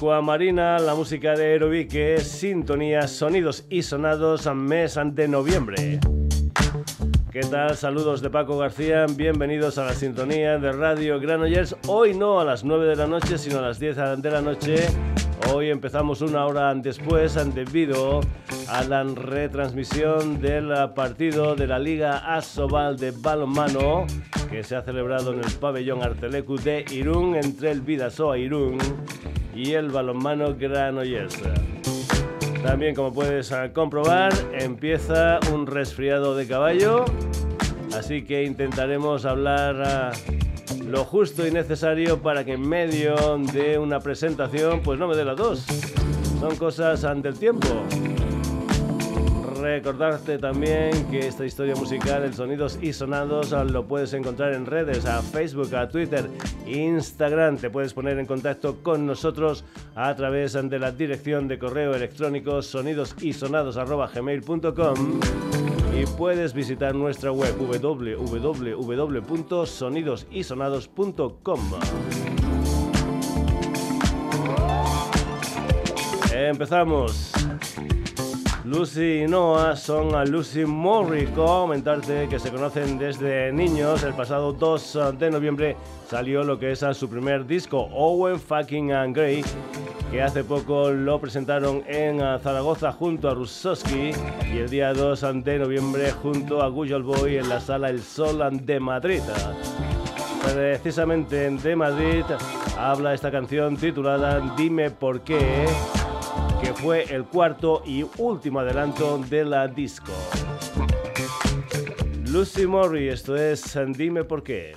Aquamarina, la música de Aerobique, sintonía, sonidos y sonados mes de noviembre. ¿Qué tal? Saludos de Paco García, bienvenidos a la sintonía de Radio Granollers. Hoy no a las 9 de la noche, sino a las 10 de la noche. Hoy empezamos una hora después debido a la retransmisión del partido de la Liga Asobal de balonmano que se ha celebrado en el pabellón Artelecu de Irún entre el Vidasoa Irún y el balonmano Granollers. También, como puedes ah, comprobar, empieza un resfriado de caballo, así que intentaremos hablar ah, lo justo y necesario para que en medio de una presentación, pues no me dé las dos. Son cosas ante el tiempo. Recordarte también que esta historia musical, el Sonidos y Sonados, lo puedes encontrar en redes, a Facebook, a Twitter, Instagram. Te puedes poner en contacto con nosotros a través de la dirección de correo electrónico sonidosisonados.gmail.com y puedes visitar nuestra web www.sonidosisonados.com. Empezamos. Lucy y Noah son a Lucy Morri. Comentarte que se conocen desde niños. El pasado 2 de noviembre salió lo que es su primer disco, Owen Fucking and Grey, que hace poco lo presentaron en Zaragoza junto a Rusowski y el día 2 de noviembre junto a Gujol Boy en la sala El Sol de Madrid. Precisamente de Madrid habla esta canción titulada Dime por qué que fue el cuarto y último adelanto de la disco. Lucy Morri, esto es Dime por qué.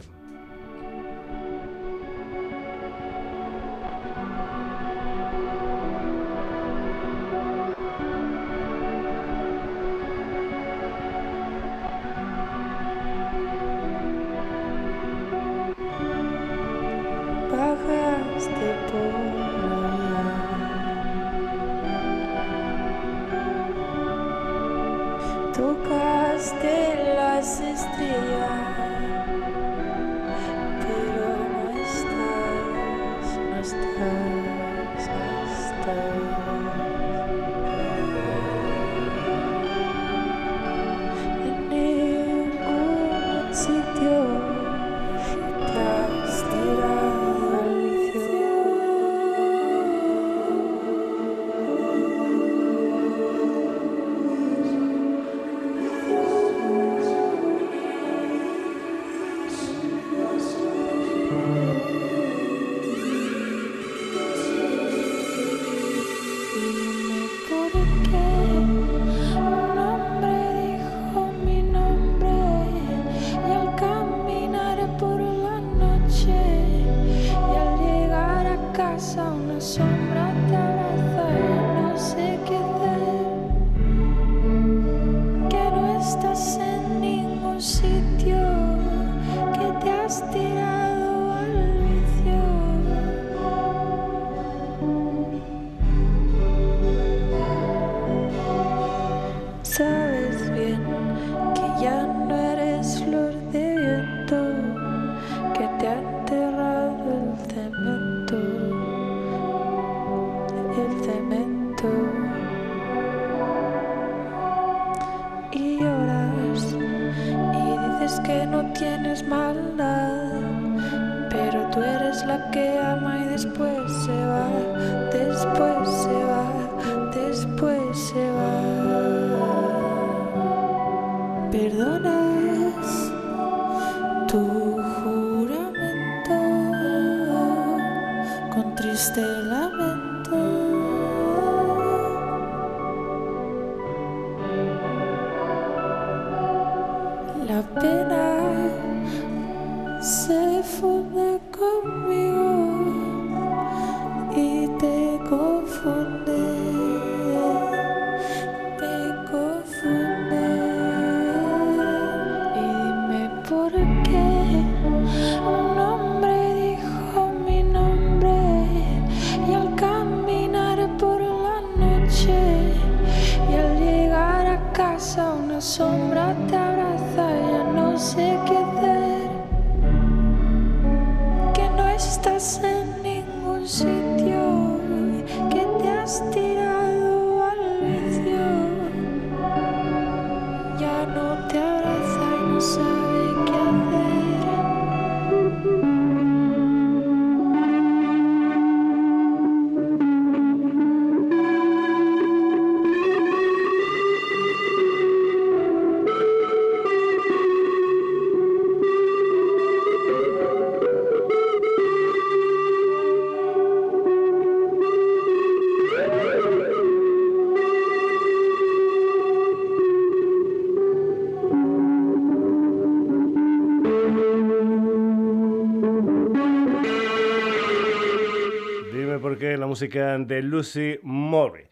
Música de Lucy Murray.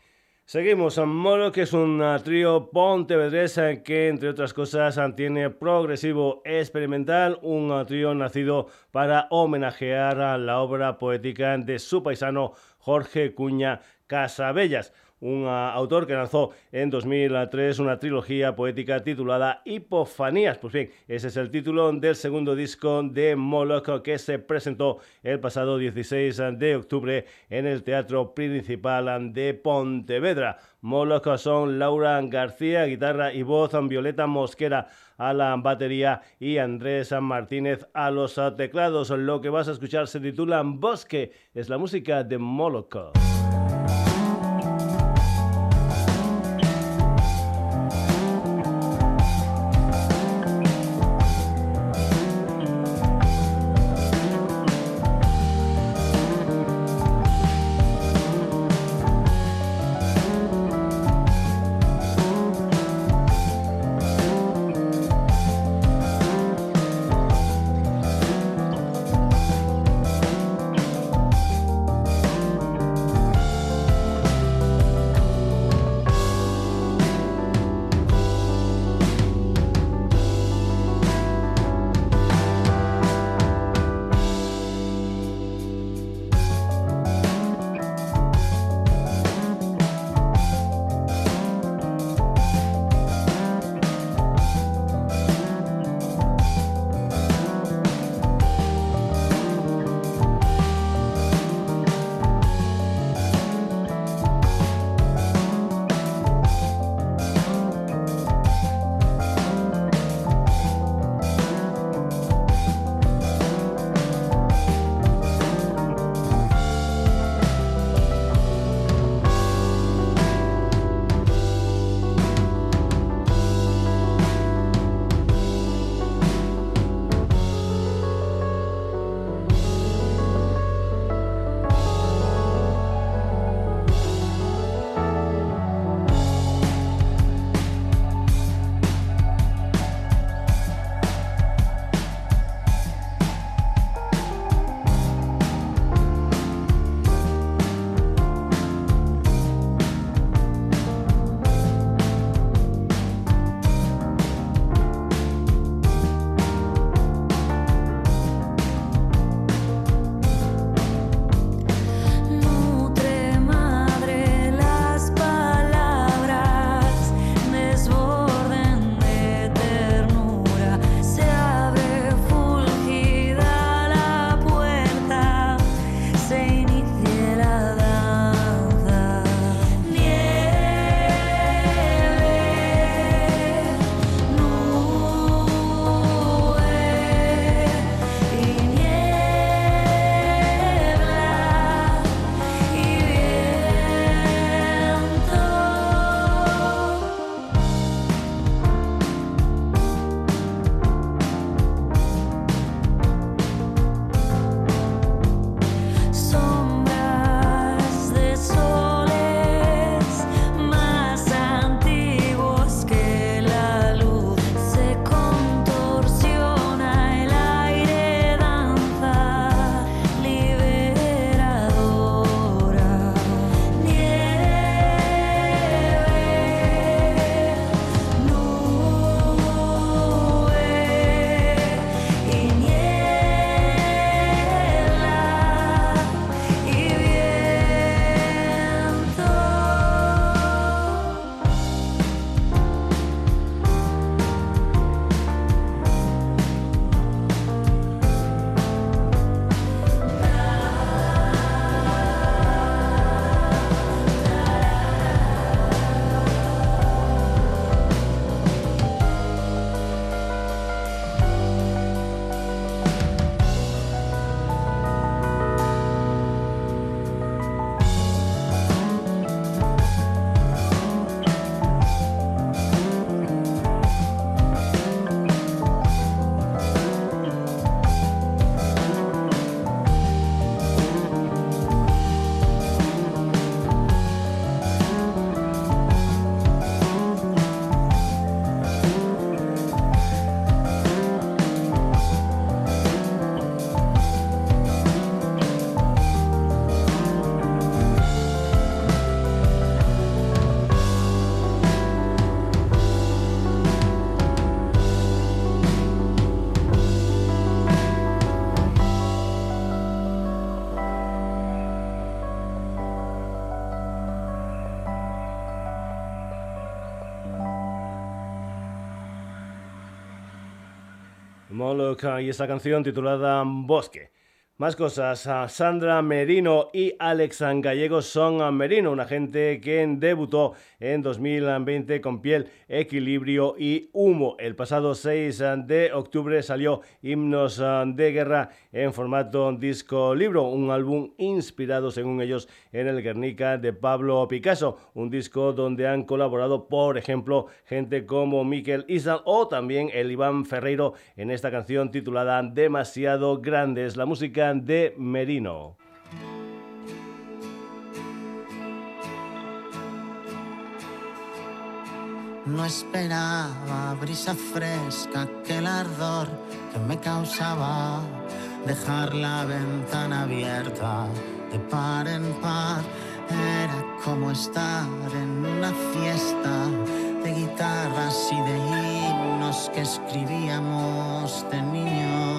Seguimos, Molo, que es un trío pontevedresa que, entre otras cosas, tiene progresivo experimental, un trío nacido para homenajear a la obra poética de su paisano Jorge Cuña Casabellas un ah, autor que lanzó en 2003 una trilogía poética titulada Hipofanías. Pues bien, ese es el título del segundo disco de Moloch que se presentó el pasado 16 de octubre en el Teatro Principal de Pontevedra. Moloch son Laura García, guitarra y voz, Violeta Mosquera a la batería y Andrés Martínez a los teclados. Lo que vas a escuchar se titula Bosque, es la música de Moloch. Y esta canción titulada Bosque. Más cosas, Sandra Merino y Alex Gallego son Merino, una gente que debutó en 2020 con Piel, Equilibrio y Humo. El pasado 6 de octubre salió Himnos de Guerra en formato disco libro, un álbum inspirado según ellos en el Guernica de Pablo Picasso, un disco donde han colaborado por ejemplo gente como Miquel Isal o también el Iván Ferreiro en esta canción titulada Demasiado Grandes, la música de Merino. No esperaba brisa fresca, aquel ardor que me causaba dejar la ventana abierta de par en par. Era como estar en una fiesta de guitarras y de himnos que escribíamos de niños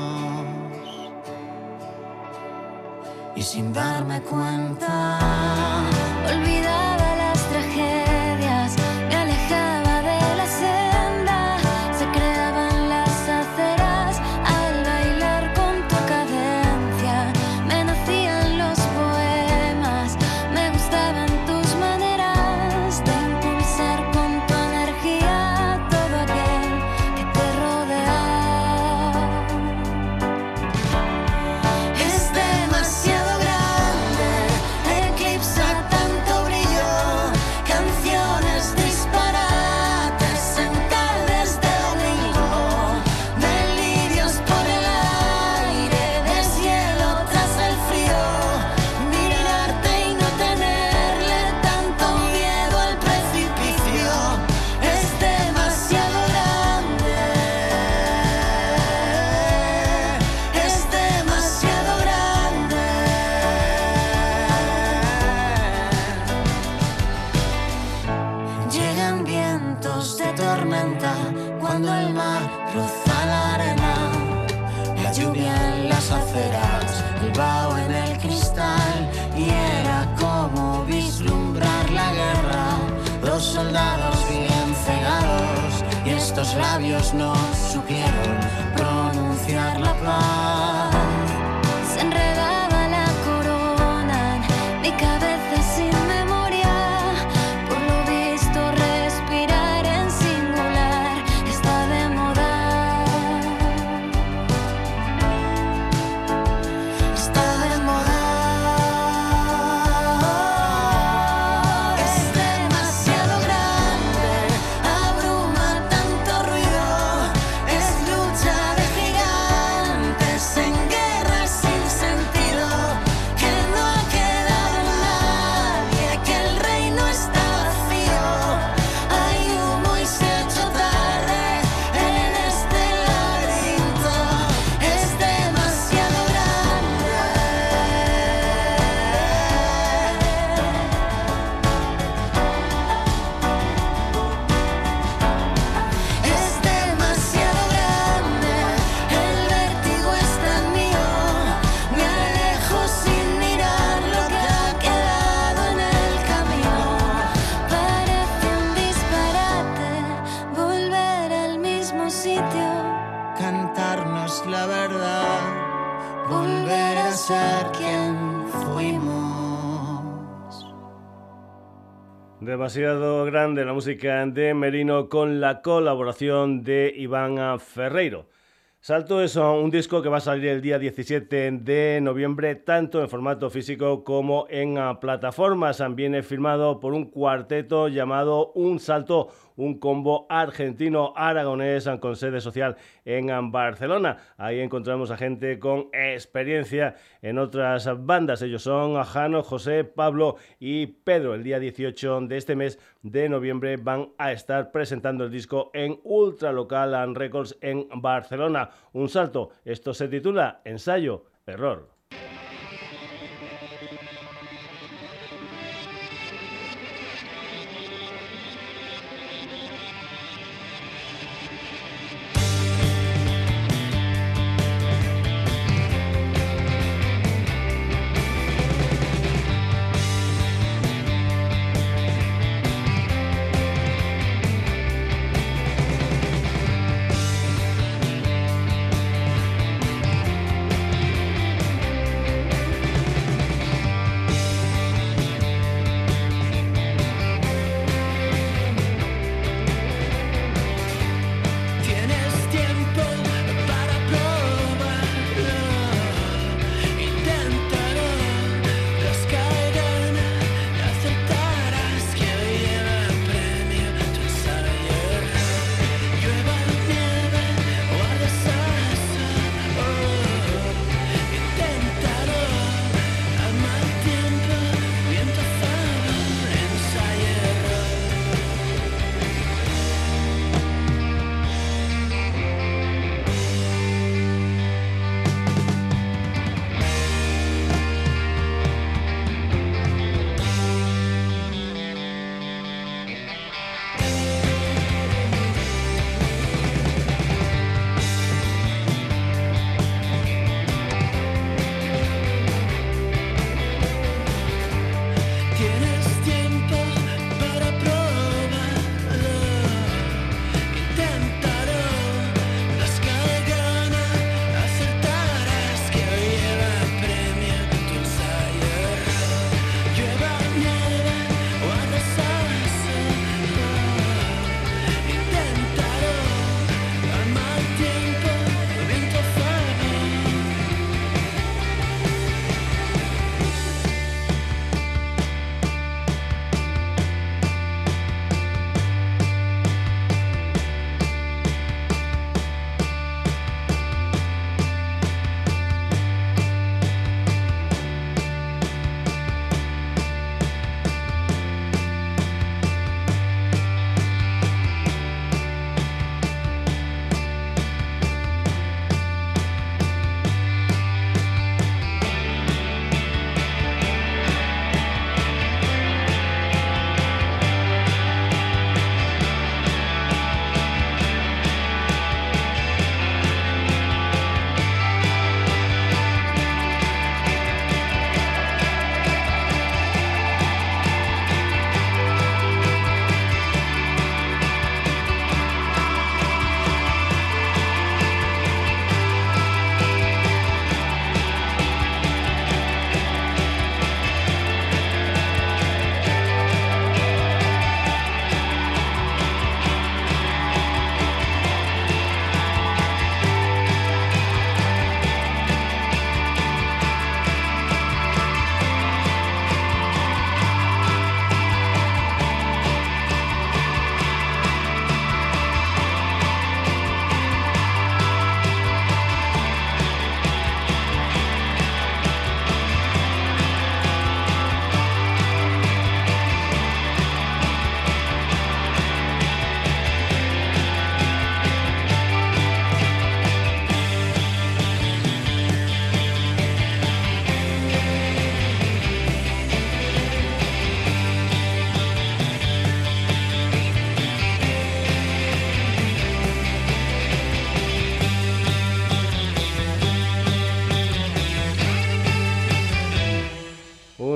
y sin darme cuenta olvidaba música de Merino con la colaboración de Iván Ferreiro. Salto es un disco que va a salir el día 17 de noviembre, tanto en formato físico como en plataformas. Viene firmado por un cuarteto llamado Un Salto un combo argentino-aragonés con sede social en Barcelona. Ahí encontramos a gente con experiencia en otras bandas. Ellos son Jano, José, Pablo y Pedro. El día 18 de este mes de noviembre van a estar presentando el disco en Ultra Local and Records en Barcelona. Un salto. Esto se titula Ensayo, Error.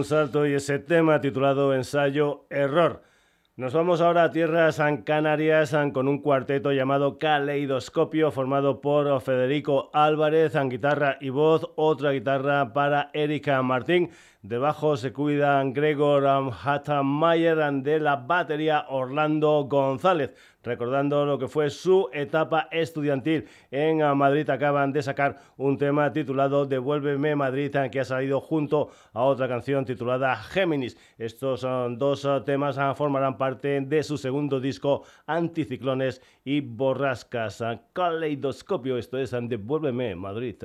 Salto y ese tema titulado Ensayo Error. Nos vamos ahora a tierras canarias con un cuarteto llamado Caleidoscopio formado por Federico Álvarez en guitarra y voz, otra guitarra para Erika Martín Debajo se cuidan Gregor Hattenmayer de la batería Orlando González. Recordando lo que fue su etapa estudiantil en Madrid, acaban de sacar un tema titulado Devuélveme Madrid, que ha salido junto a otra canción titulada Géminis. Estos son dos temas formarán parte de su segundo disco Anticiclones y Borrascas. Caleidoscopio, esto es Devuélveme Madrid.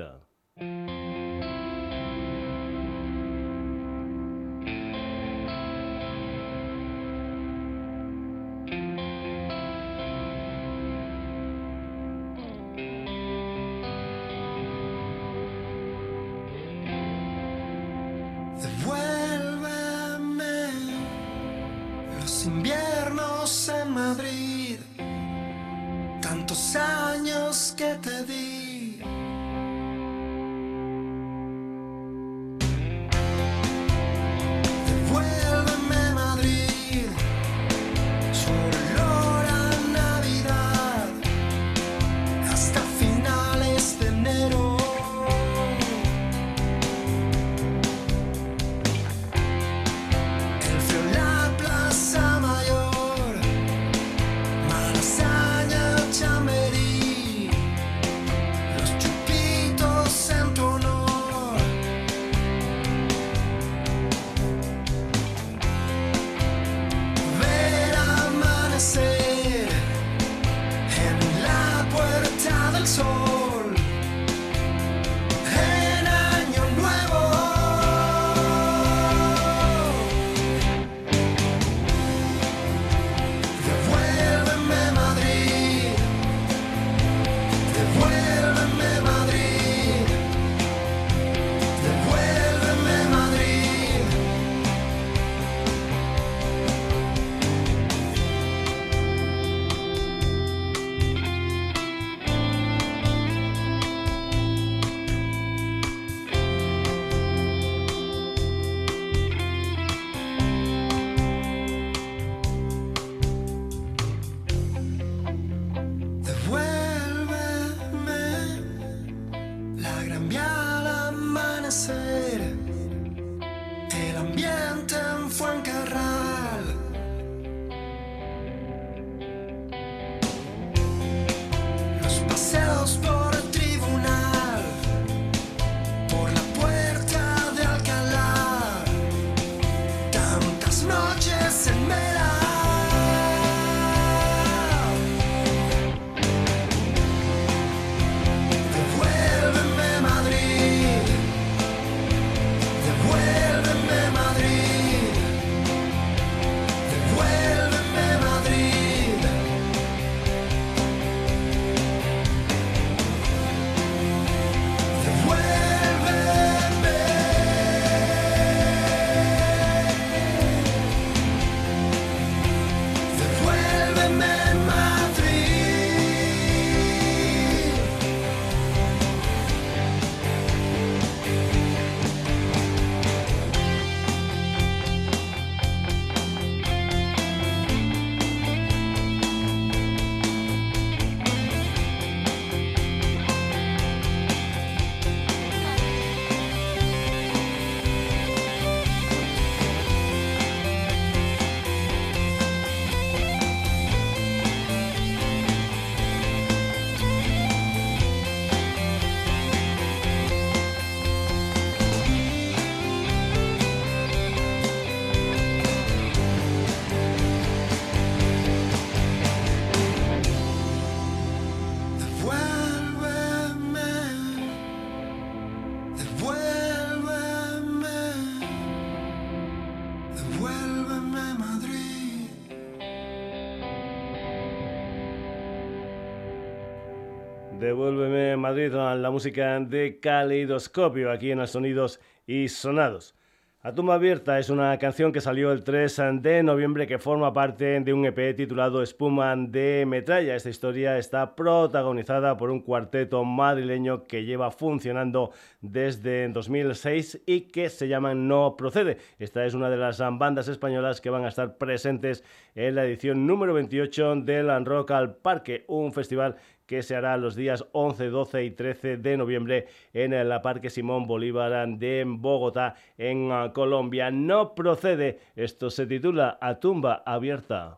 Devuélveme Madrid, la música de Caleidoscopio aquí en los Sonidos y Sonados. A tumba abierta es una canción que salió el 3 de noviembre que forma parte de un EP titulado Espuma de Metralla. Esta historia está protagonizada por un cuarteto madrileño que lleva funcionando desde 2006 y que se llama No Procede. Esta es una de las bandas españolas que van a estar presentes en la edición número 28 del Rock al Parque, un festival que se hará los días 11, 12 y 13 de noviembre en el Parque Simón Bolívar de Bogotá, en ah, Colombia. No procede, esto se titula A tumba abierta.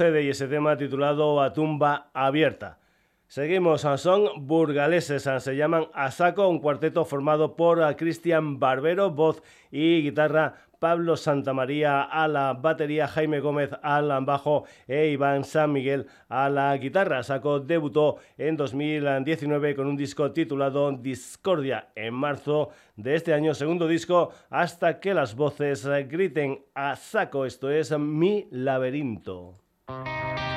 Y ese tema titulado A tumba abierta. Seguimos, son burgaleses, se llaman Asako, un cuarteto formado por Cristian Barbero, voz y guitarra, Pablo Santamaría a la batería, Jaime Gómez al bajo e Iván San Miguel a la guitarra. Saco debutó en 2019 con un disco titulado Discordia en marzo de este año, segundo disco, hasta que las voces griten a. Esto es Mi laberinto. Música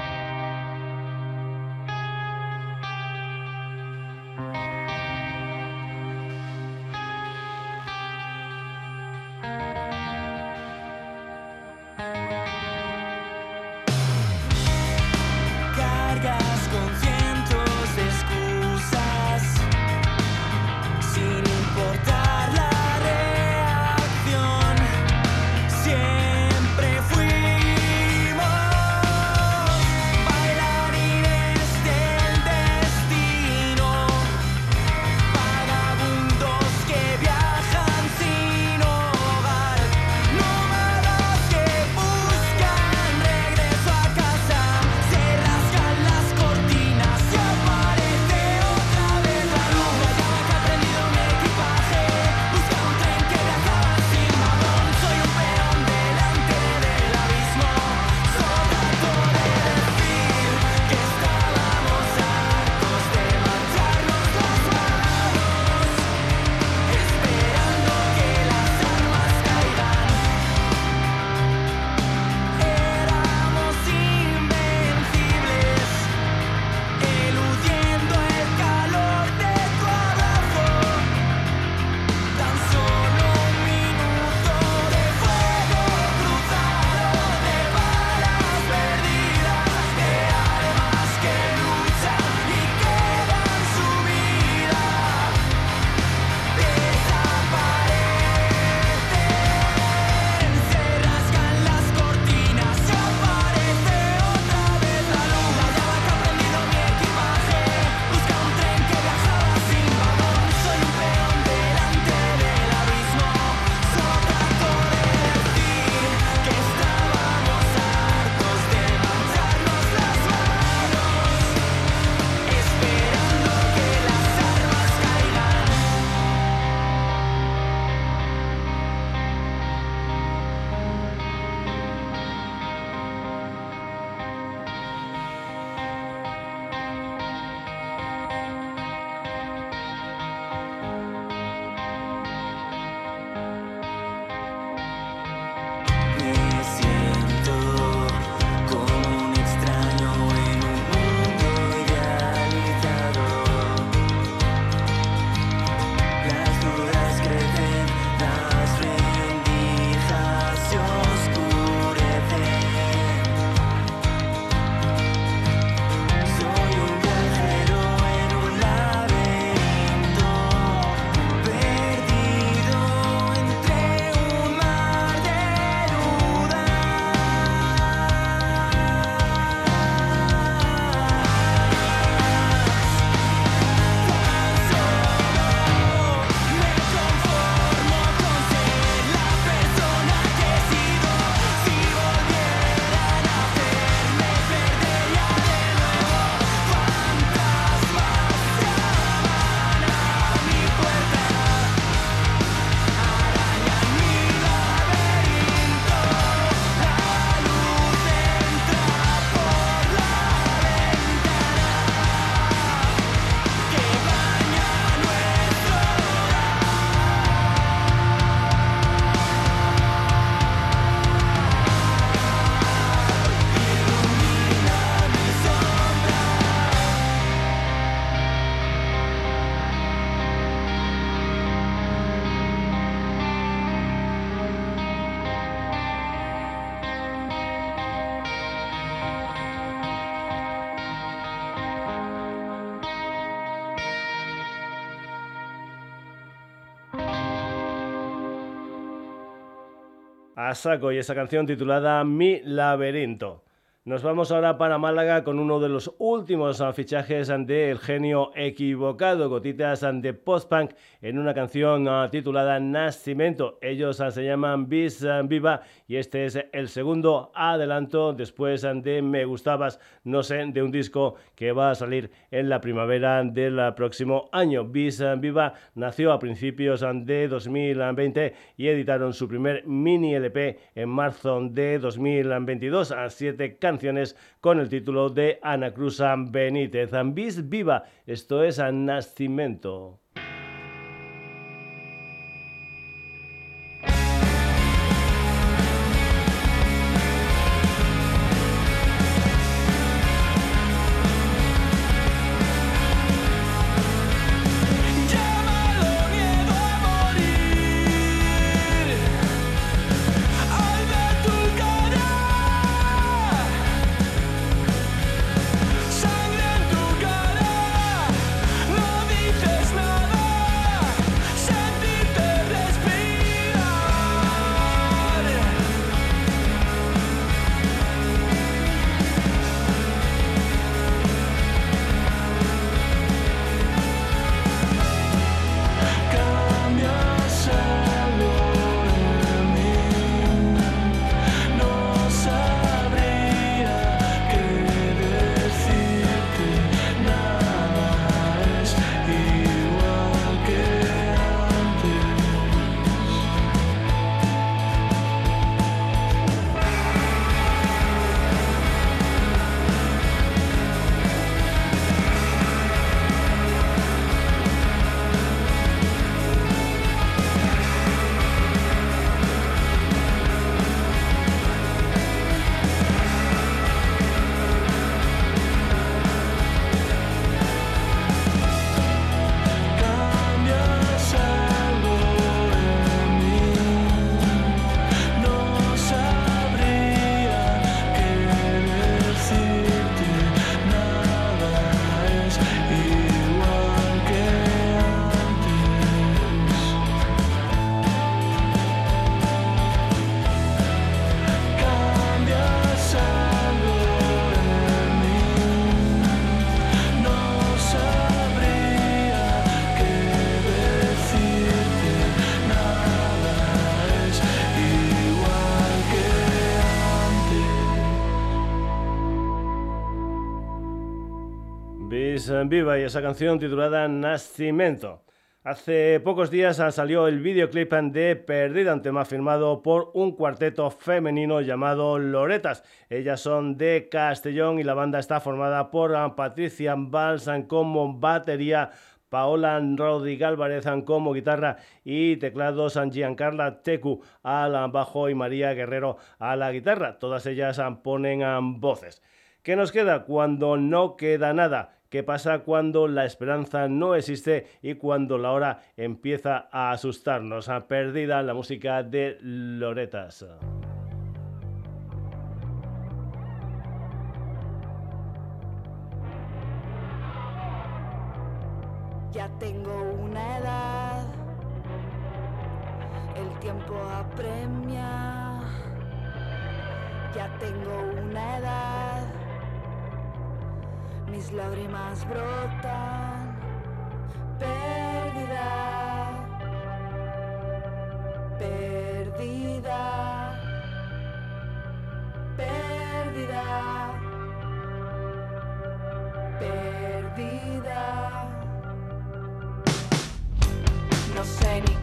saco y esa canción titulada Mi laberinto. Nos vamos ahora para Málaga con uno de los últimos fichajes de El Genio Equivocado, gotitas de post-punk en una canción ah, titulada Nacimiento. Ellos ah, se llaman Bis ah, Viva y este es el segundo adelanto después de Me Gustabas, no sé, de un disco que va a salir en la primavera del próximo año. Bis Viva nació a principios de 2020 y editaron su primer mini LP en marzo de 2022 a siete canciones con el título de Ana Cruz Benítez. Bis Viva, esto es Nacimiento. Viva y esa canción titulada Nacimiento. Hace pocos días salió el videoclip de Perdida, un tema firmado por un cuarteto femenino llamado Loretas. Ellas son de Castellón y la banda está formada por Patricia Balsan como batería, Paola Rodríguez Álvarez como guitarra y teclados Giancarla Tecu al bajo y María Guerrero a la guitarra. Todas ellas ponen voces. ¿Qué nos queda cuando no queda nada? ¿Qué pasa cuando la esperanza no existe y cuando la hora empieza a asustarnos? Ha perdida la música de Loretas. Ya tengo una edad, el tiempo apremia. Ya tengo una edad mis lágrimas brotan, perdida, perdida, perdida, perdida. No sé ni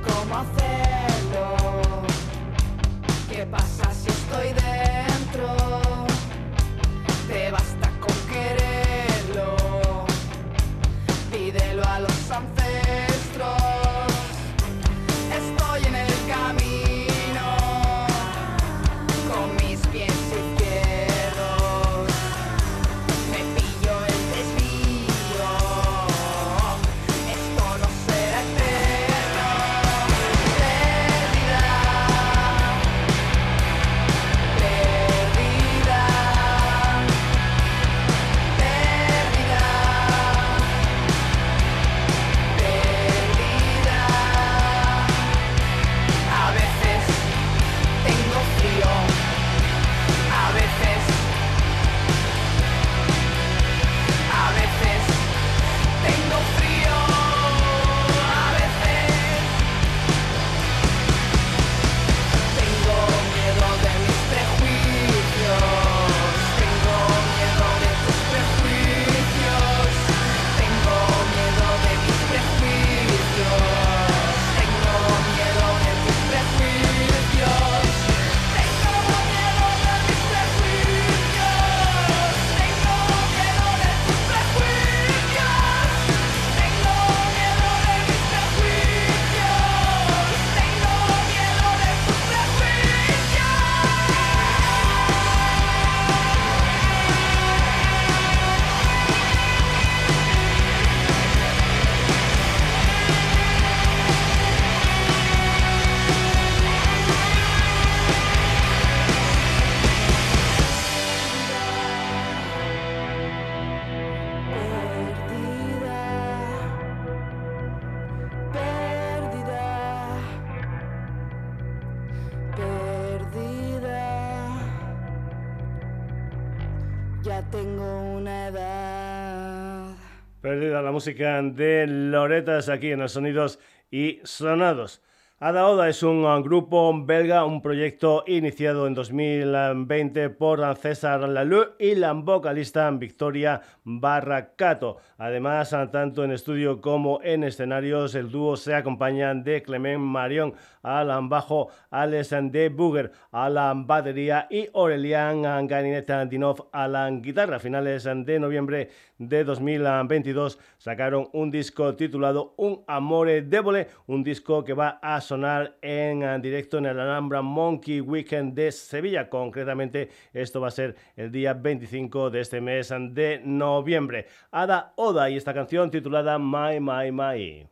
música de Loretas aquí en los sonidos y sonados. Ada Oda es un uh, grupo belga, un proyecto iniciado en 2020 por César Lalou y la vocalista Victoria Barracato. Además, uh, tanto en estudio como en escenarios, el dúo se acompaña de Clement Marion al bajo, Alex de Booger a la batería y Aurelian Ganineta Dinov a la guitarra. A finales de noviembre de 2022 sacaron un disco titulado Un Amore Débole, un disco que va a en eh, directo en el Alhambra Monkey Weekend de Sevilla. Concretamente, esto va a ser el día 25 de este mes de noviembre. Ada Oda y esta canción titulada My My My.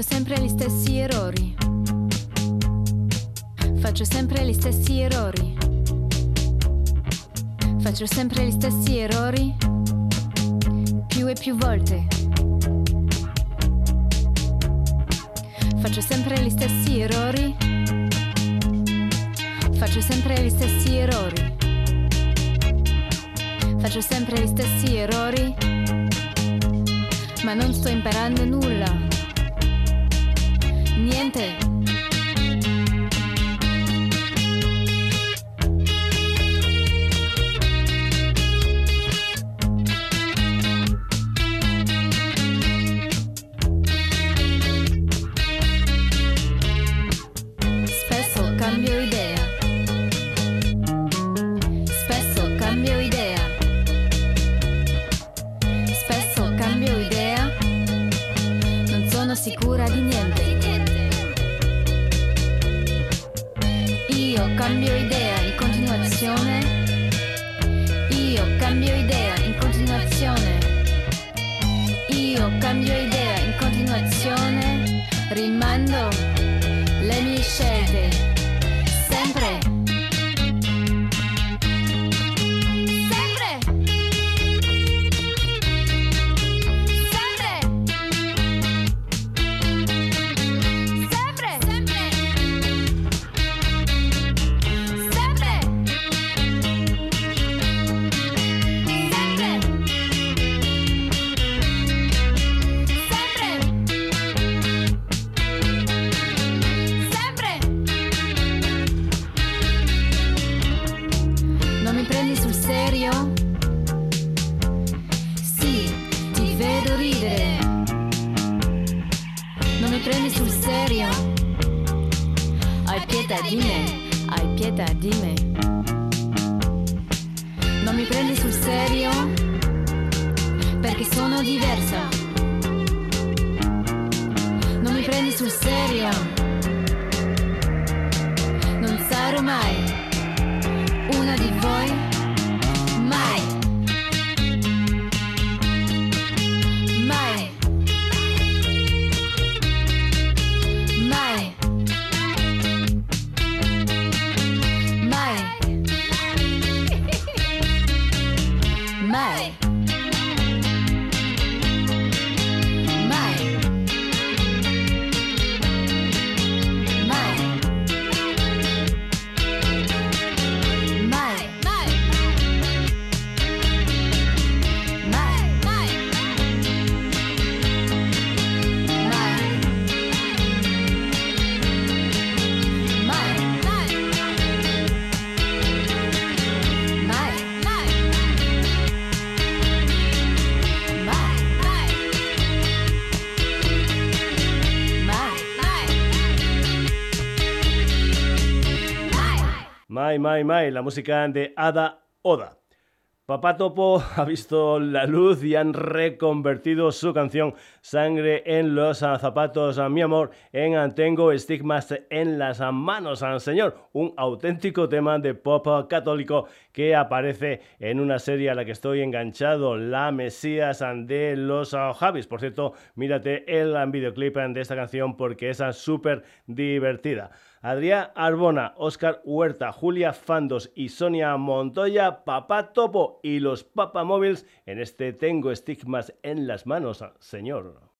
Faccio sempre gli stessi errori. Faccio sempre gli stessi errori. Faccio sempre gli stessi errori. Più e più volte. Faccio sempre gli stessi errori. Faccio sempre gli stessi errori. Faccio sempre gli stessi errori. Ma non sto imparando nulla niente. comando le mie scelte, sempre. My My, la música de Ada Oda. Papá Topo ha visto la luz y han reconvertido su canción Sangre en los zapatos, mi amor, en Tengo estigmas en las manos, Señor. Un auténtico tema de pop católico que aparece en una serie a la que estoy enganchado, La Mesías de los Javis. Por cierto, mírate el videoclip de esta canción porque es súper divertida. Adrián Arbona, Oscar Huerta, Julia Fandos y Sonia Montoya, Papá Topo y los Papamóviles en este Tengo estigmas en las manos, señor.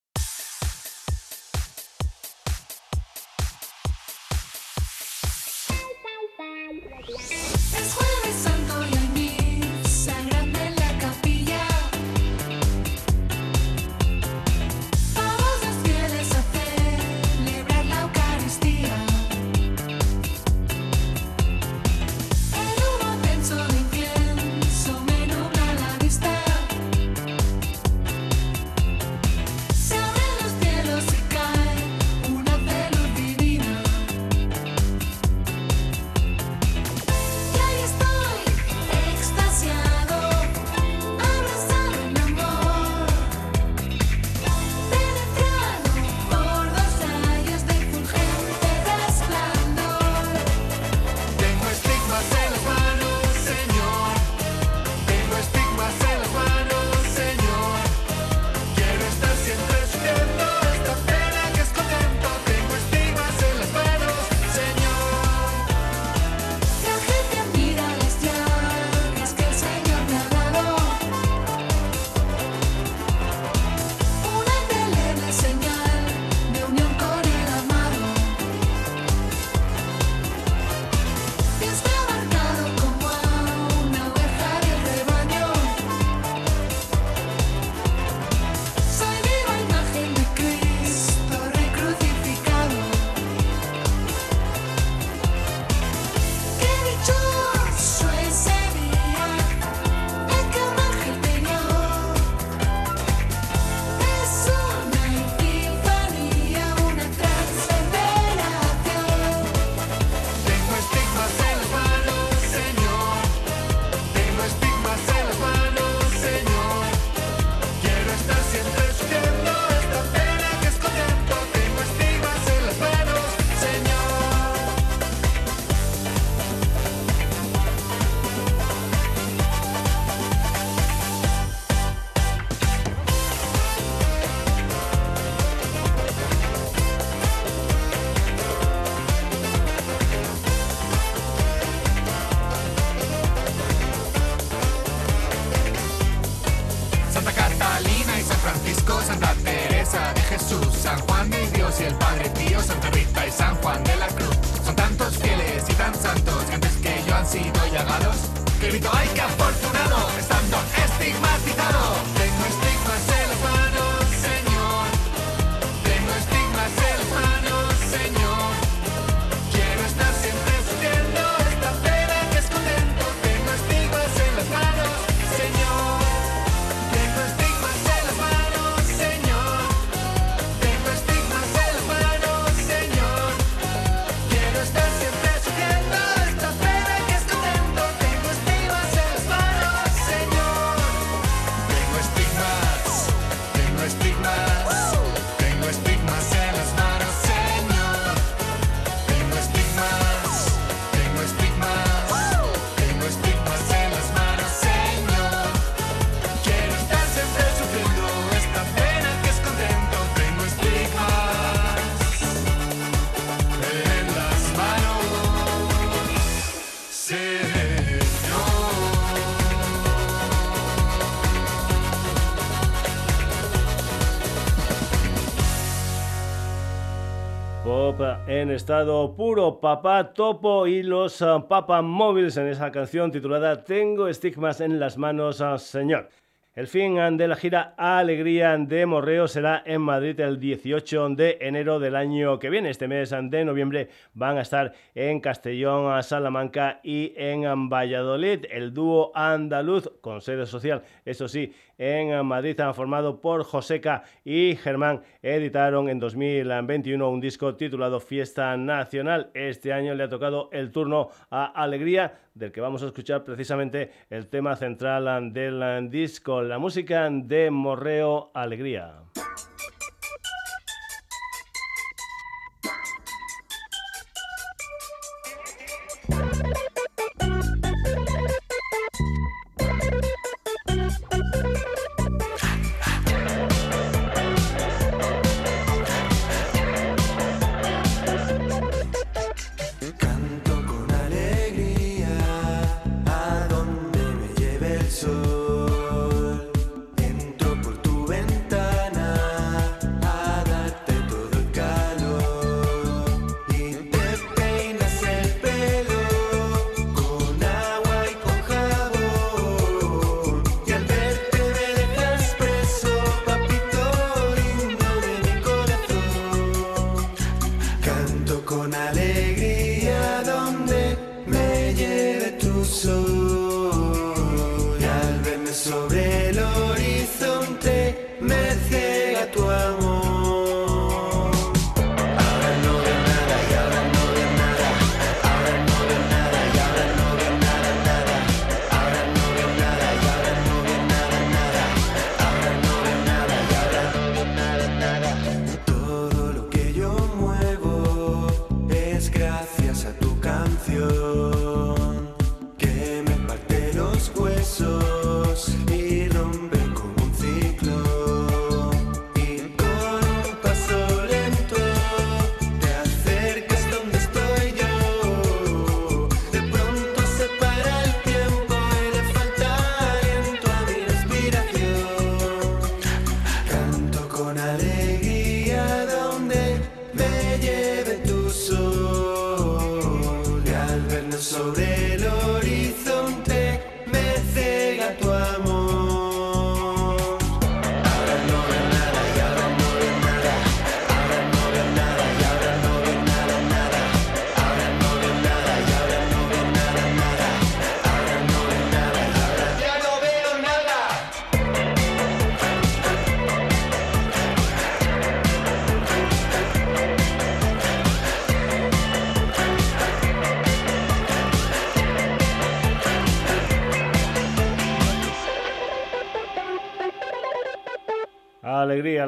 En estado puro, Papá Topo y los uh, Papa Móviles en esa canción titulada Tengo estigmas en las manos, uh, Señor. El fin de la gira Alegría de Morreo será en Madrid el 18 de enero del año que viene. Este mes de noviembre van a estar en Castellón, Salamanca y en Valladolid. El dúo andaluz con sede social, eso sí, en Madrid, formado por Joseca y Germán, editaron en 2021 un disco titulado Fiesta Nacional. Este año le ha tocado el turno a Alegría, del que vamos a escuchar precisamente el tema central del disco, la música de Morreo Alegría.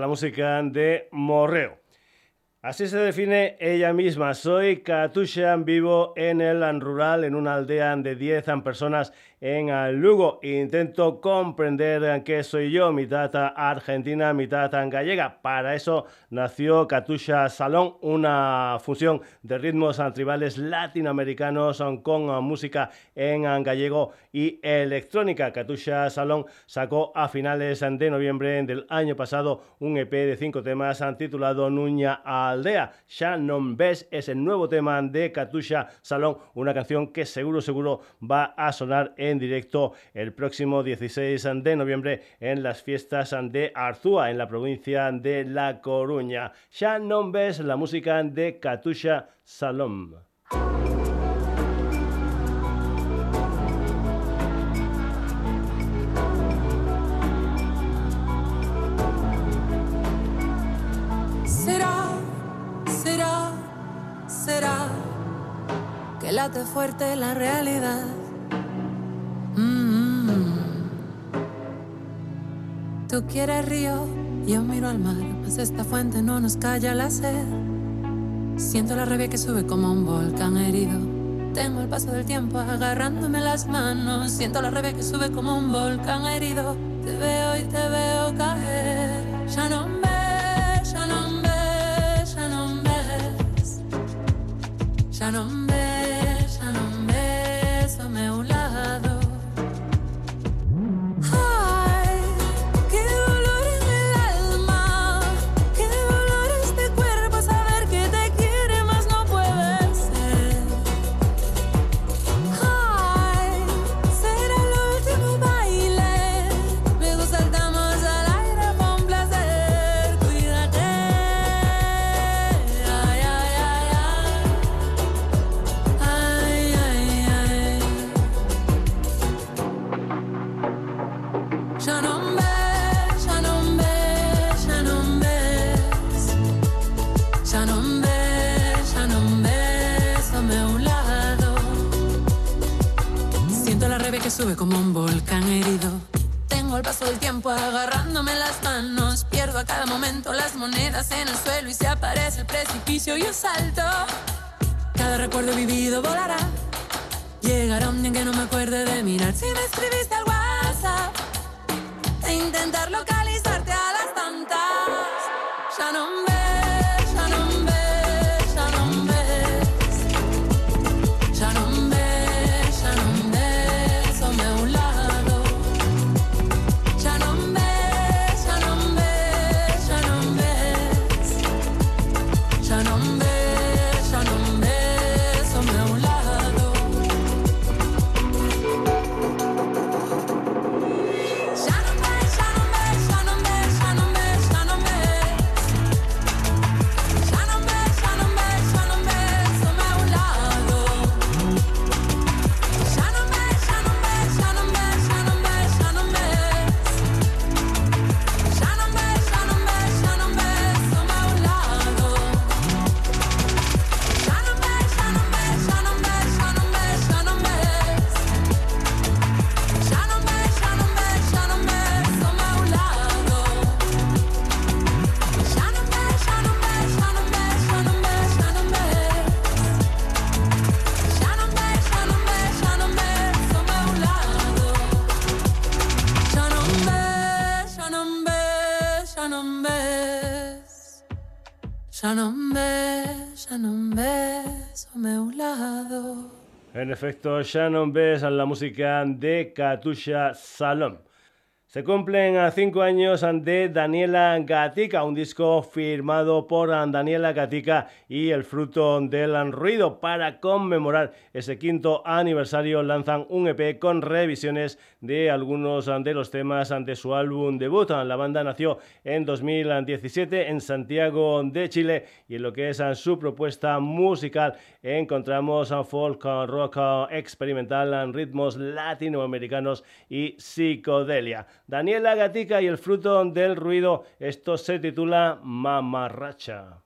La música de Morreo. Así se define ella misma. Soy Katusha, vivo en el rural, en una aldea de 10 personas en Lugo. Intento comprender qué soy yo, mitad argentina, mitad gallega. Para eso nació Katusha Salón, una fusión de ritmos tribales latinoamericanos con música en gallego y electrónica. Katusha Salón sacó a finales de noviembre del año pasado un EP de cinco temas titulado Nuña Aldea. Ya no ves es el nuevo tema de Katusha Salón, una canción que seguro, seguro va a sonar en directo el próximo 16 de noviembre en las fiestas de Arzúa, en la provincia de La Coruña. Ya no ves la música de Katusha Salom. Late fuerte la realidad Tú quieres río, yo miro al mar, pues esta fuente no nos calla la sed. Siento la rabia que sube como un volcán herido. Tengo el paso del tiempo agarrándome las manos. Siento la rabia que sube como un volcán herido. Te veo y te veo caer. Ya no ves, ya no ves, ya no ves. Ya no sube En efecto, Shannon Bess la música de Katusha Salom. Se cumplen cinco años de Daniela Gatica, un disco firmado por Daniela Gatica y el fruto del ruido. Para conmemorar ese quinto aniversario lanzan un EP con revisiones de algunos de los temas de su álbum debut. La banda nació en 2017 en Santiago de Chile y en lo que es su propuesta musical encontramos folk, rock experimental, ritmos latinoamericanos y psicodelia. Daniela Gatica y el fruto del ruido. Esto se titula Mamarracha.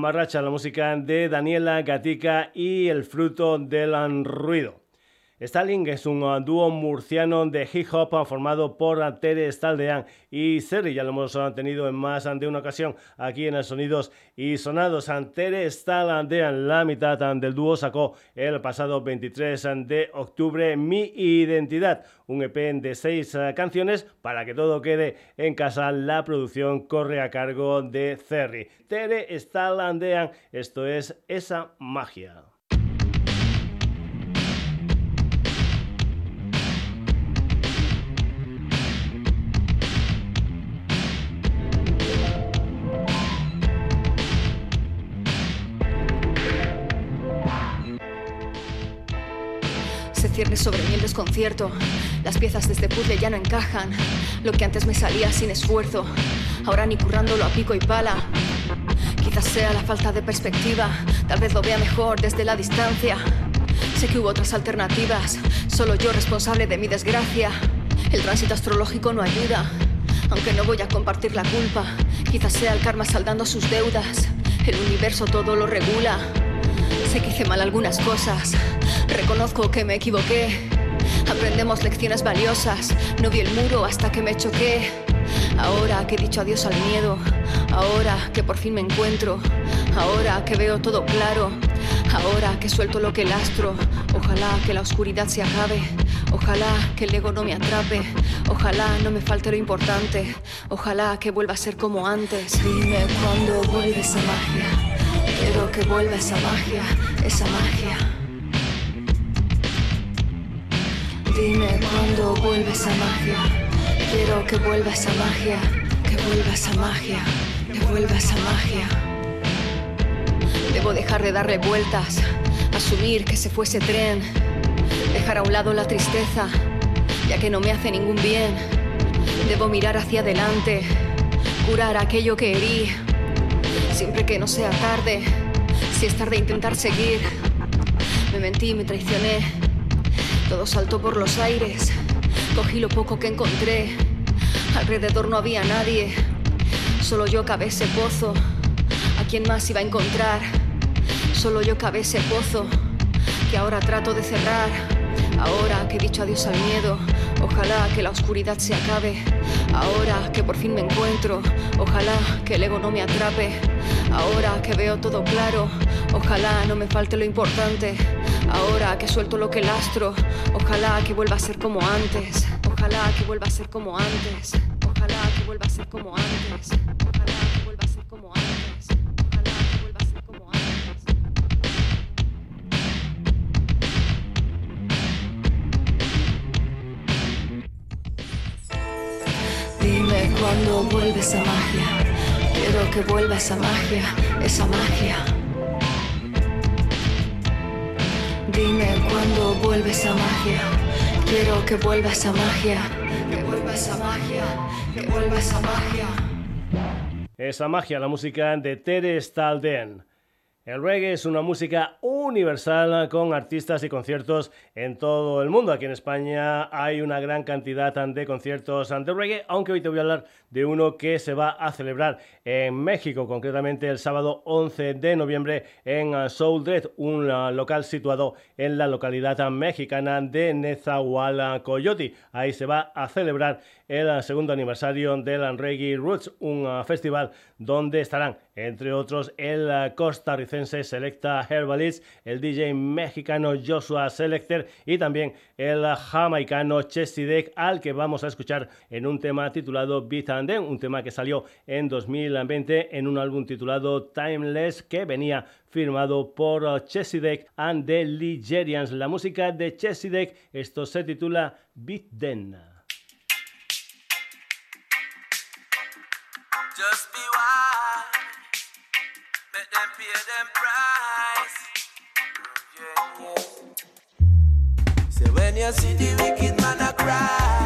Mamarracha, la música de Daniela Gatica y El fruto del ruido. Stalin es un uh, dúo murciano de hip hop uh, formado por uh, Tere Staldean y Serri. Ya lo hemos tenido en más de una ocasión aquí en el Sonidos y Sonados. Tere Staldean, la mitad del dúo, sacó el pasado 23 de octubre Mi Identidad, un EP de seis canciones para que todo quede en casa. La producción corre a cargo de Cerri. Tere Staldean, esto es esa magia. Sobre mí el desconcierto. Las piezas de este puzzle ya no encajan. Lo que antes me salía sin esfuerzo, ahora ni currándolo a pico y pala. Quizás sea la falta de perspectiva, tal vez lo vea mejor desde la distancia. Sé que hubo otras alternativas, solo yo responsable de mi desgracia. El tránsito astrológico no ayuda, aunque no voy a compartir la culpa. Quizás sea el karma saldando sus deudas. El universo todo lo regula. Sé que hice mal algunas cosas, Reconozco que me equivoqué. Aprendemos lecciones valiosas. No vi el muro hasta que me choqué. Ahora que he dicho adiós al miedo, ahora que por fin me encuentro, ahora que veo todo claro, ahora que suelto lo que lastro, ojalá que la oscuridad se acabe, ojalá que el ego no me atrape, ojalá no me falte lo importante, ojalá que vuelva a ser como antes. Dime cuándo vuelve esa magia, quiero que vuelva esa magia, esa magia. Dime cuándo vuelve esa magia. Quiero que vuelva esa magia, que vuelva esa magia, que vuelva esa magia. Debo dejar de darle vueltas, asumir que se fuese tren, dejar a un lado la tristeza, ya que no me hace ningún bien. Debo mirar hacia adelante, curar aquello que herí, siempre que no sea tarde. Si es tarde intentar seguir, me mentí, me traicioné todo saltó por los aires, cogí lo poco que encontré. Alrededor no había nadie, solo yo cabé ese pozo. ¿A quién más iba a encontrar? Solo yo cabé ese pozo que ahora trato de cerrar. Ahora que he dicho adiós al miedo, ojalá que la oscuridad se acabe. Ahora que por fin me encuentro, ojalá que el ego no me atrape. Ahora que veo todo claro, ojalá no me falte lo importante. Ahora que suelto lo que lastro, ojalá que vuelva a ser como antes. Ojalá que vuelva a ser como antes. Ojalá que vuelva a ser como antes. Ojalá que vuelva a ser como antes. Ojalá que vuelva a ser como antes. Dime cuándo vuelve esa magia. Quiero que vuelva esa magia, esa magia. Dime cuándo vuelve esa magia. Quiero que vuelva esa magia. Que vuelva esa magia. Que vuelva esa magia. Esa magia, la música de Tere Stalden. El reggae es una música universal con artistas y conciertos en todo el mundo. Aquí en España hay una gran cantidad de conciertos de reggae, aunque hoy te voy a hablar de uno que se va a celebrar en México, concretamente el sábado 11 de noviembre en Soul Dread, un local situado en la localidad mexicana de Nezahualcóyotl. Ahí se va a celebrar el segundo aniversario del Reggae Roots, un festival donde estarán, entre otros, el costarricense Selecta Herbalist, el DJ mexicano Joshua Selector y también el jamaicano Chesidek, al que vamos a escuchar en un tema titulado Beat and Then, un tema que salió en 2020 en un álbum titulado Timeless que venía firmado por Chesidek and the Ligerians. La música de Chesidek, esto se titula Beat Then. You see the wicked man a cry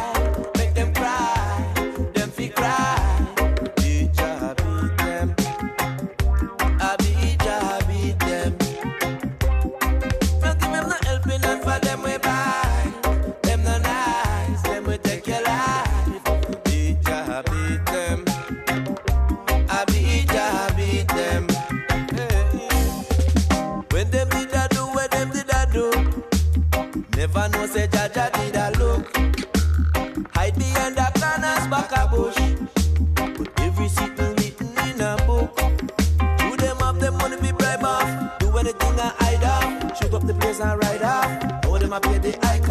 the icon.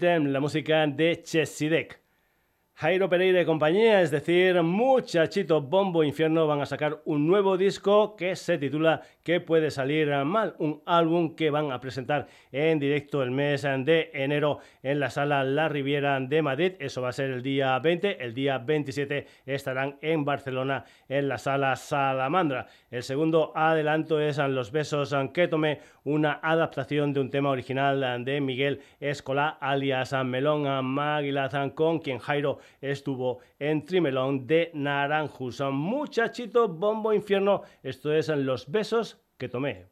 La música de Chesidek. Jairo Pereira y compañía, es decir, Muchachito Bombo Infierno, van a sacar un nuevo disco que se titula que puede salir mal? Un álbum que van a presentar en directo el mes de enero en la sala La Riviera de Madrid. Eso va a ser el día 20. El día 27 estarán en Barcelona en la sala Salamandra. El segundo adelanto es Los Besos que tomé, una adaptación de un tema original de Miguel Escolá, alias Melón Maguilazán, con quien Jairo estuvo en Trimelón de Naranjus. Muchachito, bombo infierno, esto es Los besos que tomé.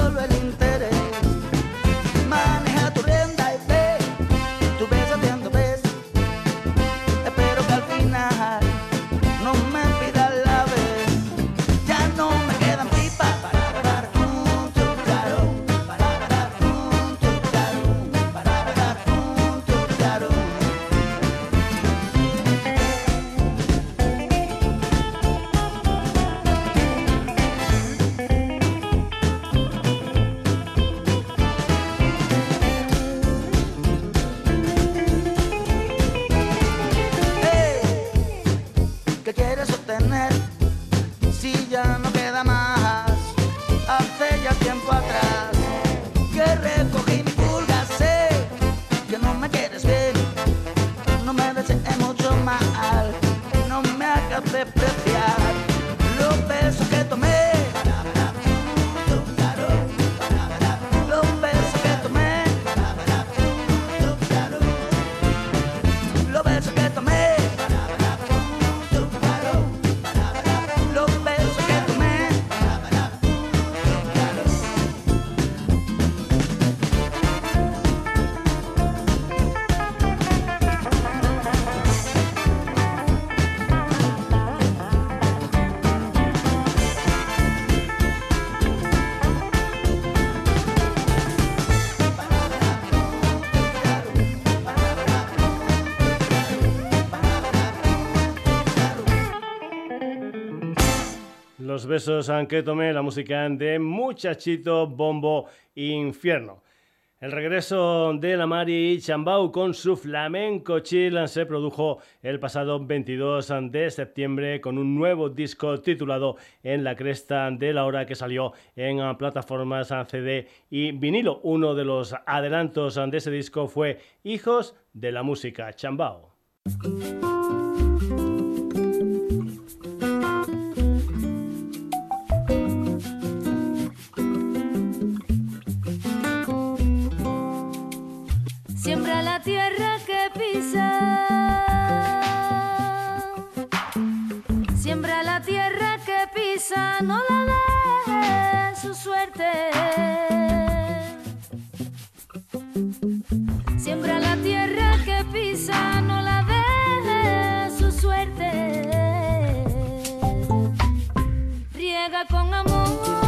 already. Besos que tomé la música de Muchachito Bombo Infierno. El regreso de la Mari Chambau con su flamenco chill se produjo el pasado 22 de septiembre con un nuevo disco titulado En la cresta de la hora que salió en plataformas CD y vinilo. Uno de los adelantos de ese disco fue Hijos de la música Chambao. No la deje su suerte. Siembra la tierra que pisa, no la deje su suerte. Riega con amor.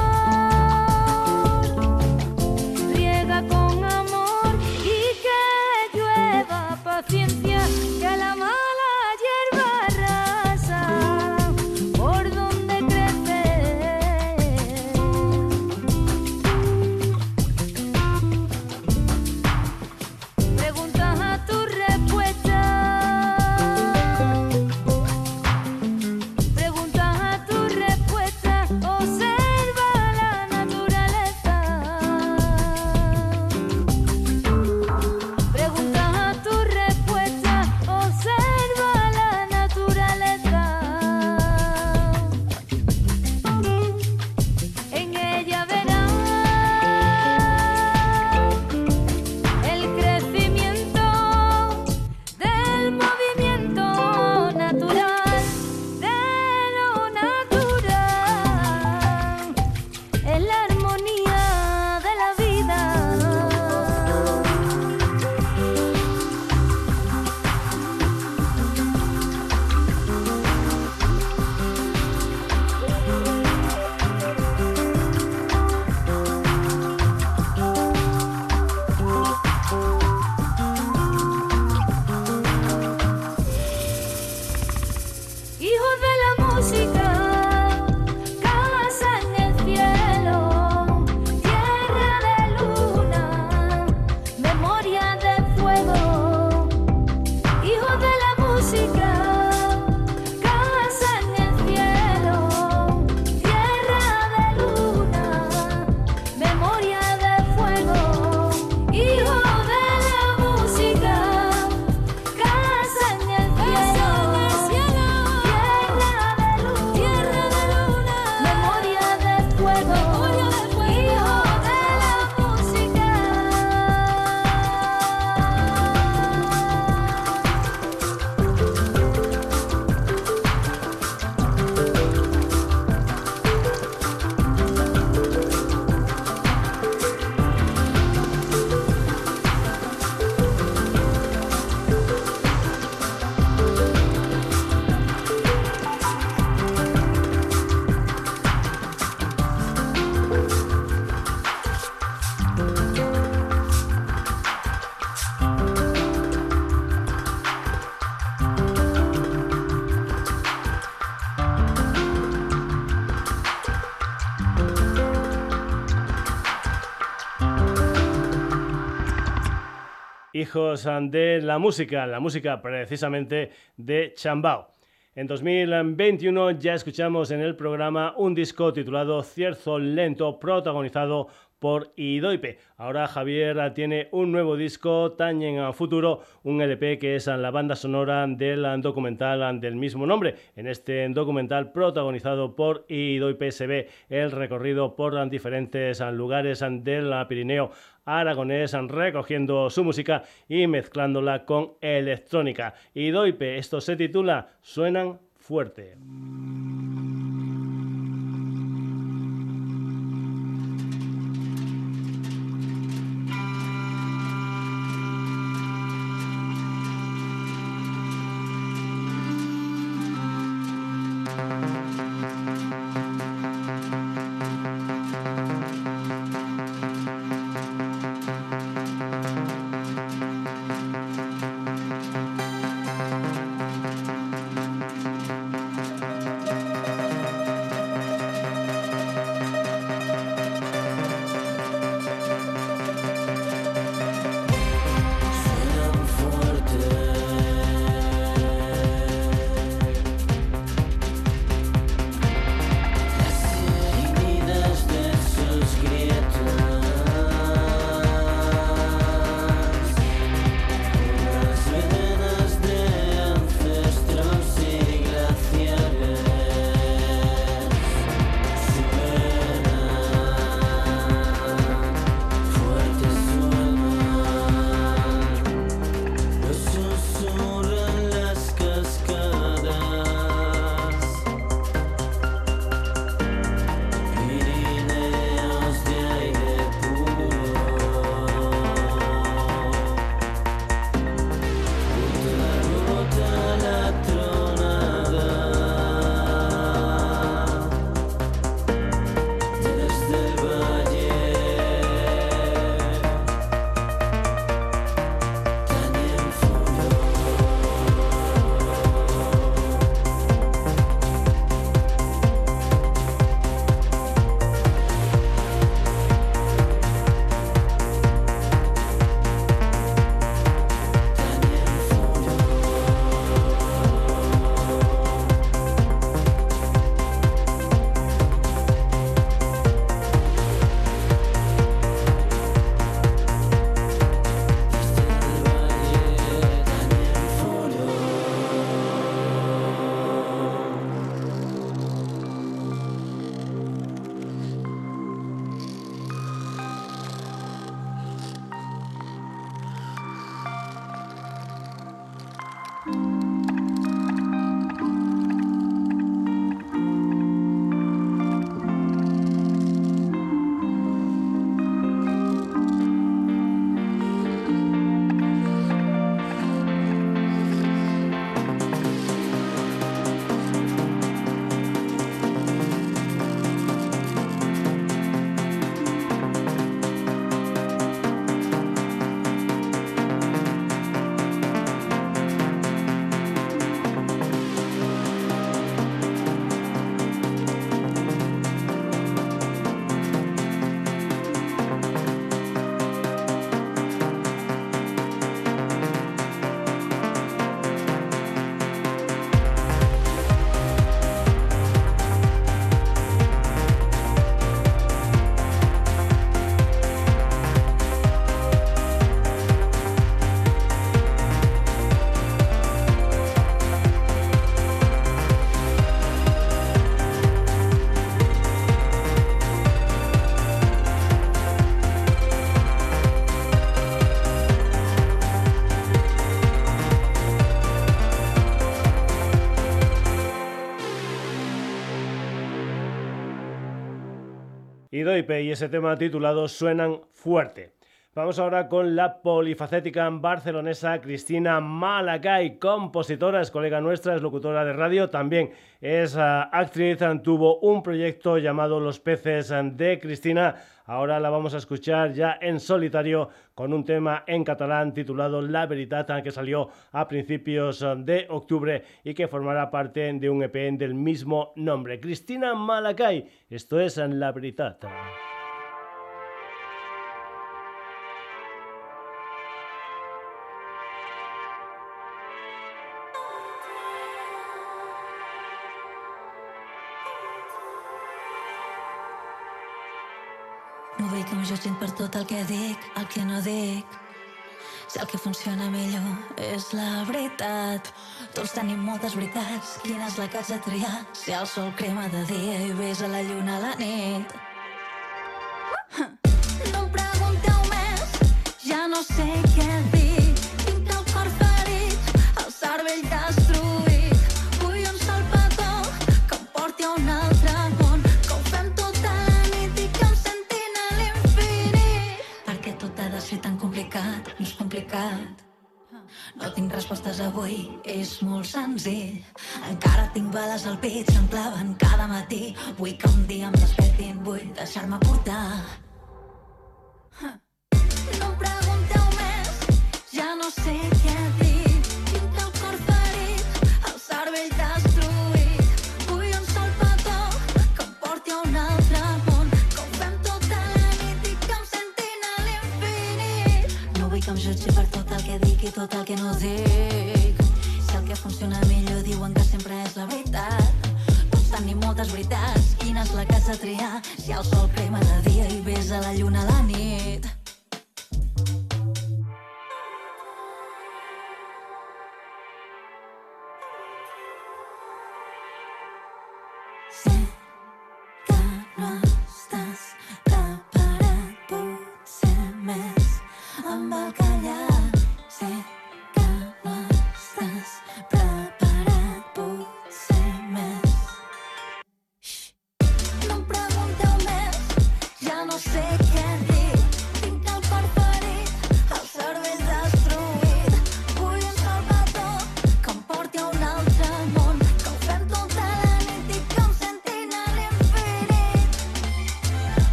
Hijos de la música, la música precisamente de Chambao. En 2021 ya escuchamos en el programa un disco titulado Cierzo Lento, protagonizado por Idoipe. Ahora Javier tiene un nuevo disco, Tañen a Futuro, un LP que es la banda sonora del documental del mismo nombre. En este documental protagonizado por Idoipe se ve el recorrido por diferentes lugares del Pirineo aragonés recogiendo su música y mezclándola con electrónica. Idoipe, esto se titula Suenan fuerte. Y ese tema titulado Suenan fuerte. Vamos ahora con la polifacética barcelonesa Cristina Malacay, compositora, es colega nuestra, es locutora de radio, también es ah, actriz, tuvo un proyecto llamado Los peces de Cristina. Ahora la vamos a escuchar ya en solitario con un tema en catalán titulado La Veritat, que salió a principios de octubre y que formará parte de un EP del mismo nombre. Cristina Malacay, esto es La Veritat. jutgin per tot el que dic, el que no dic. Si el que funciona millor és la veritat. Tots tenim moltes veritats, quina és la que haig de triar? Si el sol crema de dia i ves a la lluna a la nit. No em pregunteu més, ja no sé què dir. Complicat, no tinc respostes avui, és molt senzill. Encara tinc bales al pit, se'm claven cada matí. Vull que un dia em despertin, vull deixar-me portar. No em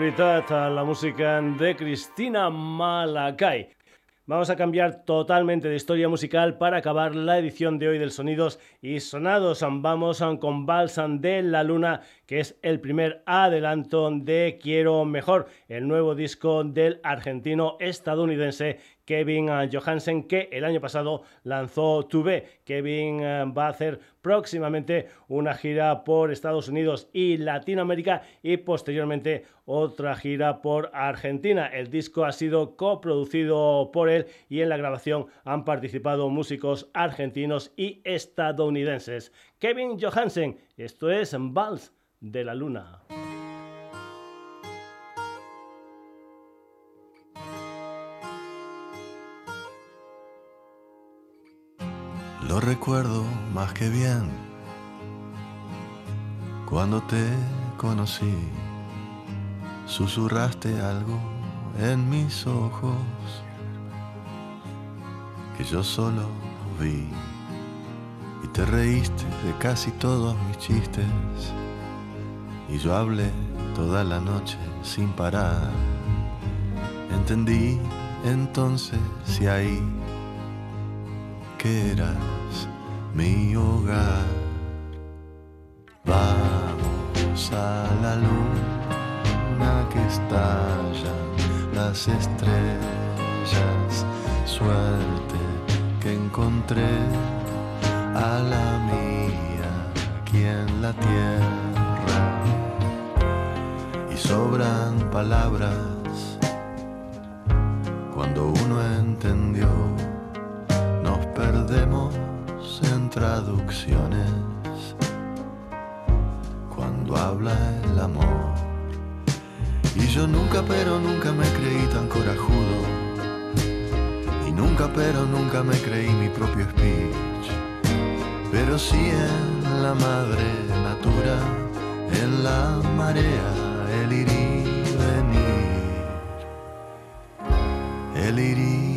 La música de Cristina Malacay. Vamos a cambiar totalmente de historia musical para acabar la edición de hoy del Sonidos y Sonados. Vamos con Balsam de la Luna, que es el primer adelanto de Quiero Mejor, el nuevo disco del argentino estadounidense Kevin eh, Johansen, que el año pasado lanzó Tuve. Kevin eh, va a hacer próximamente una gira por Estados Unidos y Latinoamérica y posteriormente otra gira por Argentina. El disco ha sido coproducido por él y en la grabación han participado músicos argentinos y estadounidenses. Kevin Johansen, esto es Vals de la Luna. Lo recuerdo más que bien cuando te conocí. Susurraste algo en mis ojos que yo solo vi. Y te reíste de casi todos mis chistes. Y yo hablé toda la noche sin parar. Entendí entonces si ahí que eras mi hogar. Vamos a la luna que estallan las estrellas. Suerte que encontré a la mía aquí en la tierra. Y sobran palabras cuando uno entendió perdemos en traducciones cuando habla el amor Y yo nunca, pero nunca me creí tan corajudo. Y nunca, pero nunca me creí mi propio speech. Pero sí en la madre natura, en la marea, el ir y venir. El ir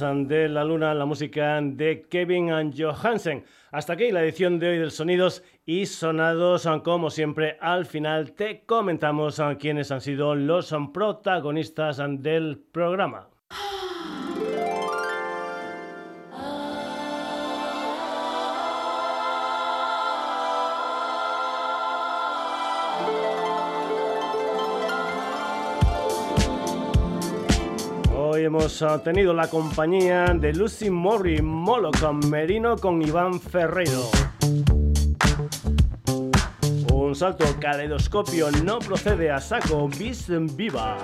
de la Luna, la música de Kevin Johansen. Hasta aquí la edición de hoy del Sonidos y Sonados. Como siempre, al final te comentamos a quiénes han sido los protagonistas del programa. Hemos ah, tenido la compañía de Lucy Mori, Moloch Merino con Iván Ferreiro. Un salto caleidoscopio no procede a saco bis viva.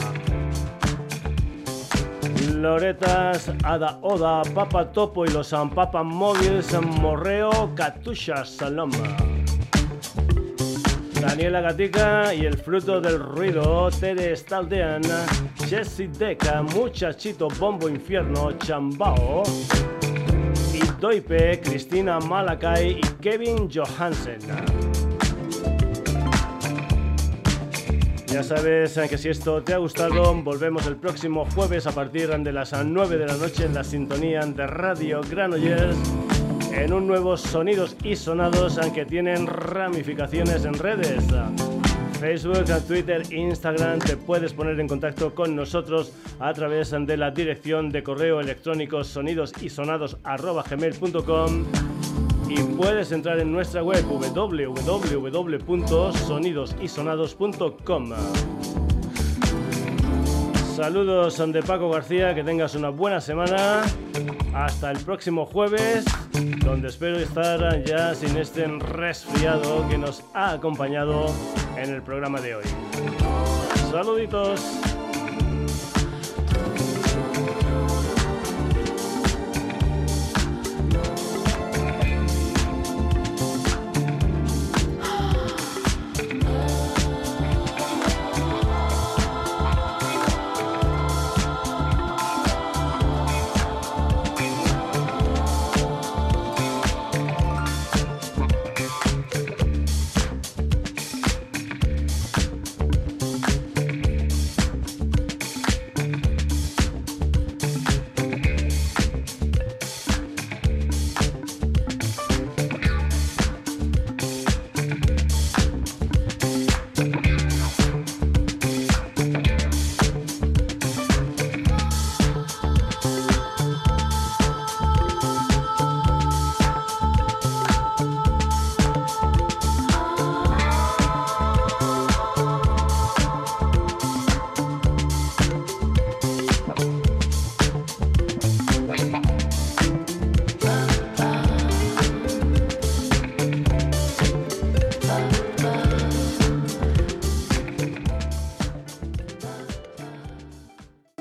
Loretas, Ada Oda, Papa Topo y los Papa Móviles, Morreo, Katusha Saloma. Daniela Gatica y el fruto del ruido, Tere Staldean, Jessie Deca, Muchachito Bombo Infierno, Chambao, y Doipe, Cristina Malakai y Kevin Johansen. Ya sabes que si esto te ha gustado, volvemos el próximo jueves a partir de las 9 de la noche en la sintonía de Radio Granollers en un nuevo Sonidos y Sonados eh, que tienen ramificaciones en redes. Facebook, Twitter, Instagram, te puedes poner en contacto con nosotros a través de la dirección de correo electrónico sonidosysonados.gmail.com y puedes entrar en nuestra web www.sonidosysonados.com. Saludos de Paco García, que tengas una buena semana. Hasta el próximo jueves, donde espero estar ya sin este resfriado que nos ha acompañado en el programa de hoy. Saluditos.